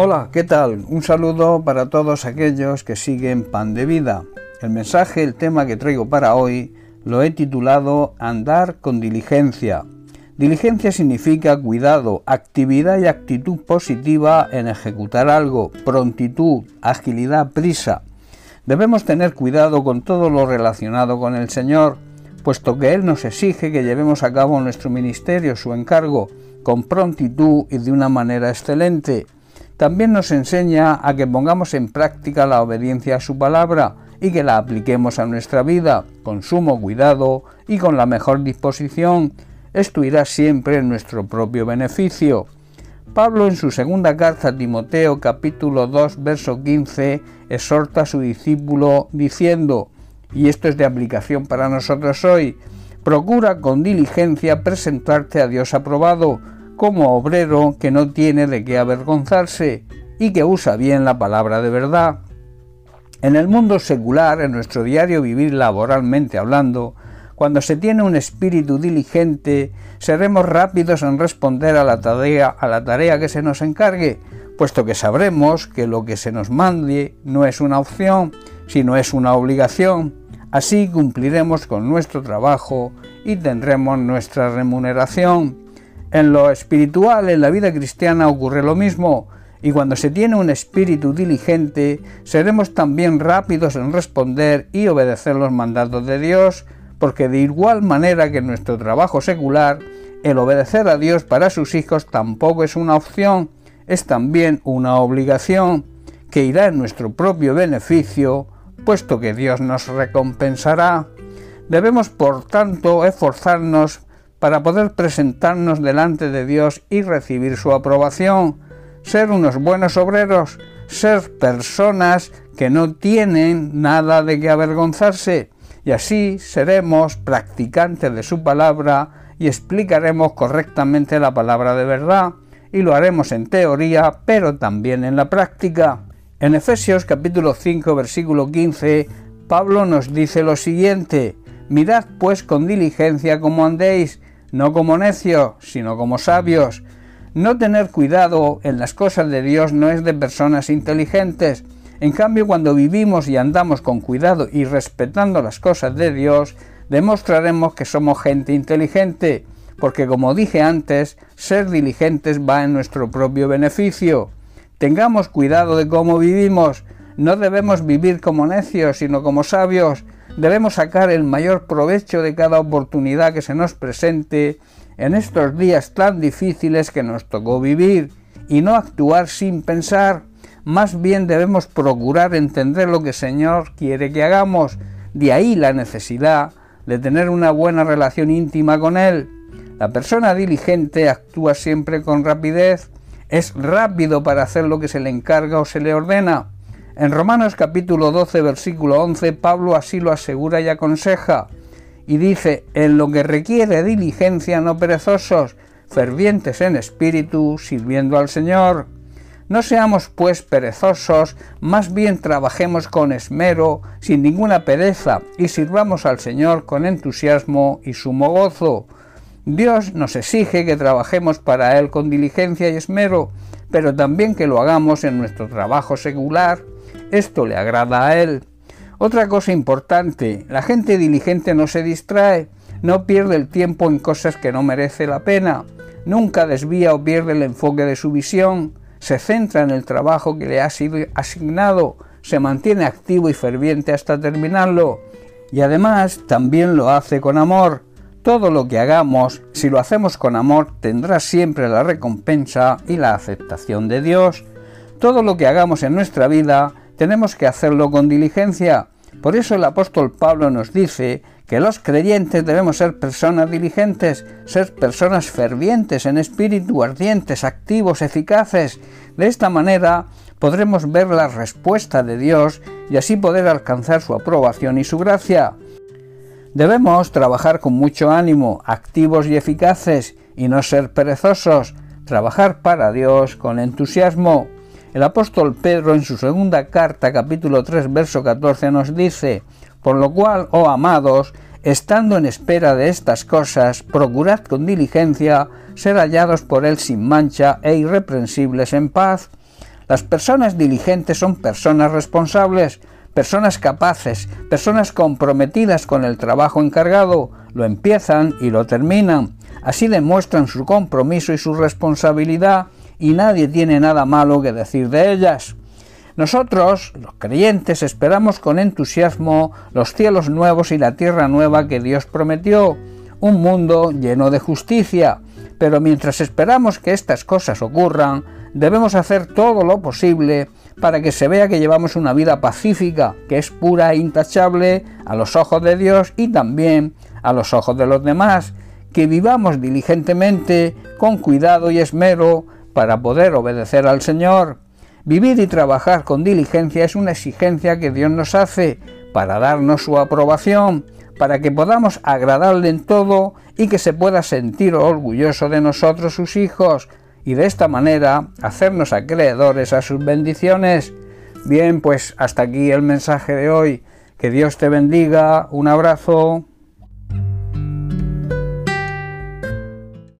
Hola, ¿qué tal? Un saludo para todos aquellos que siguen Pan de Vida. El mensaje, el tema que traigo para hoy, lo he titulado Andar con diligencia. Diligencia significa cuidado, actividad y actitud positiva en ejecutar algo, prontitud, agilidad, prisa. Debemos tener cuidado con todo lo relacionado con el Señor, puesto que Él nos exige que llevemos a cabo nuestro ministerio, su encargo, con prontitud y de una manera excelente. También nos enseña a que pongamos en práctica la obediencia a su palabra y que la apliquemos a nuestra vida con sumo cuidado y con la mejor disposición. Esto irá siempre en nuestro propio beneficio. Pablo en su segunda carta a Timoteo capítulo 2 verso 15 exhorta a su discípulo diciendo, y esto es de aplicación para nosotros hoy, procura con diligencia presentarte a Dios aprobado, como obrero que no tiene de qué avergonzarse y que usa bien la palabra de verdad. En el mundo secular, en nuestro diario vivir laboralmente hablando, cuando se tiene un espíritu diligente, seremos rápidos en responder a la tarea, a la tarea que se nos encargue, puesto que sabremos que lo que se nos mande no es una opción, sino es una obligación. Así cumpliremos con nuestro trabajo y tendremos nuestra remuneración. En lo espiritual, en la vida cristiana ocurre lo mismo, y cuando se tiene un espíritu diligente, seremos también rápidos en responder y obedecer los mandatos de Dios, porque de igual manera que en nuestro trabajo secular, el obedecer a Dios para sus hijos tampoco es una opción, es también una obligación que irá en nuestro propio beneficio, puesto que Dios nos recompensará. Debemos, por tanto, esforzarnos para poder presentarnos delante de Dios y recibir su aprobación, ser unos buenos obreros, ser personas que no tienen nada de qué avergonzarse, y así seremos practicantes de su palabra y explicaremos correctamente la palabra de verdad, y lo haremos en teoría, pero también en la práctica. En Efesios capítulo 5 versículo 15, Pablo nos dice lo siguiente, Mirad pues con diligencia como andéis, no como necios, sino como sabios. No tener cuidado en las cosas de Dios no es de personas inteligentes. En cambio, cuando vivimos y andamos con cuidado y respetando las cosas de Dios, demostraremos que somos gente inteligente, porque como dije antes, ser diligentes va en nuestro propio beneficio. Tengamos cuidado de cómo vivimos. No debemos vivir como necios, sino como sabios, debemos sacar el mayor provecho de cada oportunidad que se nos presente en estos días tan difíciles que nos tocó vivir y no actuar sin pensar. Más bien debemos procurar entender lo que el Señor quiere que hagamos. De ahí la necesidad de tener una buena relación íntima con Él. La persona diligente actúa siempre con rapidez, es rápido para hacer lo que se le encarga o se le ordena. En Romanos capítulo 12, versículo 11, Pablo así lo asegura y aconseja, y dice, en lo que requiere diligencia no perezosos, fervientes en espíritu, sirviendo al Señor. No seamos pues perezosos, más bien trabajemos con esmero, sin ninguna pereza, y sirvamos al Señor con entusiasmo y sumo gozo. Dios nos exige que trabajemos para Él con diligencia y esmero, pero también que lo hagamos en nuestro trabajo secular, esto le agrada a él. Otra cosa importante, la gente diligente no se distrae, no pierde el tiempo en cosas que no merece la pena, nunca desvía o pierde el enfoque de su visión, se centra en el trabajo que le ha sido asignado, se mantiene activo y ferviente hasta terminarlo, y además también lo hace con amor. Todo lo que hagamos, si lo hacemos con amor, tendrá siempre la recompensa y la aceptación de Dios. Todo lo que hagamos en nuestra vida tenemos que hacerlo con diligencia. Por eso el apóstol Pablo nos dice que los creyentes debemos ser personas diligentes, ser personas fervientes en espíritu, ardientes, activos, eficaces. De esta manera podremos ver la respuesta de Dios y así poder alcanzar su aprobación y su gracia. Debemos trabajar con mucho ánimo, activos y eficaces, y no ser perezosos, trabajar para Dios con entusiasmo. El apóstol Pedro en su segunda carta, capítulo 3, verso 14, nos dice, Por lo cual, oh amados, estando en espera de estas cosas, procurad con diligencia ser hallados por él sin mancha e irreprensibles en paz. Las personas diligentes son personas responsables, personas capaces, personas comprometidas con el trabajo encargado, lo empiezan y lo terminan. Así demuestran su compromiso y su responsabilidad y nadie tiene nada malo que decir de ellas. Nosotros, los creyentes, esperamos con entusiasmo los cielos nuevos y la tierra nueva que Dios prometió, un mundo lleno de justicia. Pero mientras esperamos que estas cosas ocurran, debemos hacer todo lo posible para que se vea que llevamos una vida pacífica, que es pura e intachable a los ojos de Dios y también a los ojos de los demás, que vivamos diligentemente, con cuidado y esmero, para poder obedecer al Señor. Vivir y trabajar con diligencia es una exigencia que Dios nos hace para darnos su aprobación, para que podamos agradarle en todo y que se pueda sentir orgulloso de nosotros sus hijos, y de esta manera hacernos acreedores a sus bendiciones. Bien, pues hasta aquí el mensaje de hoy. Que Dios te bendiga. Un abrazo.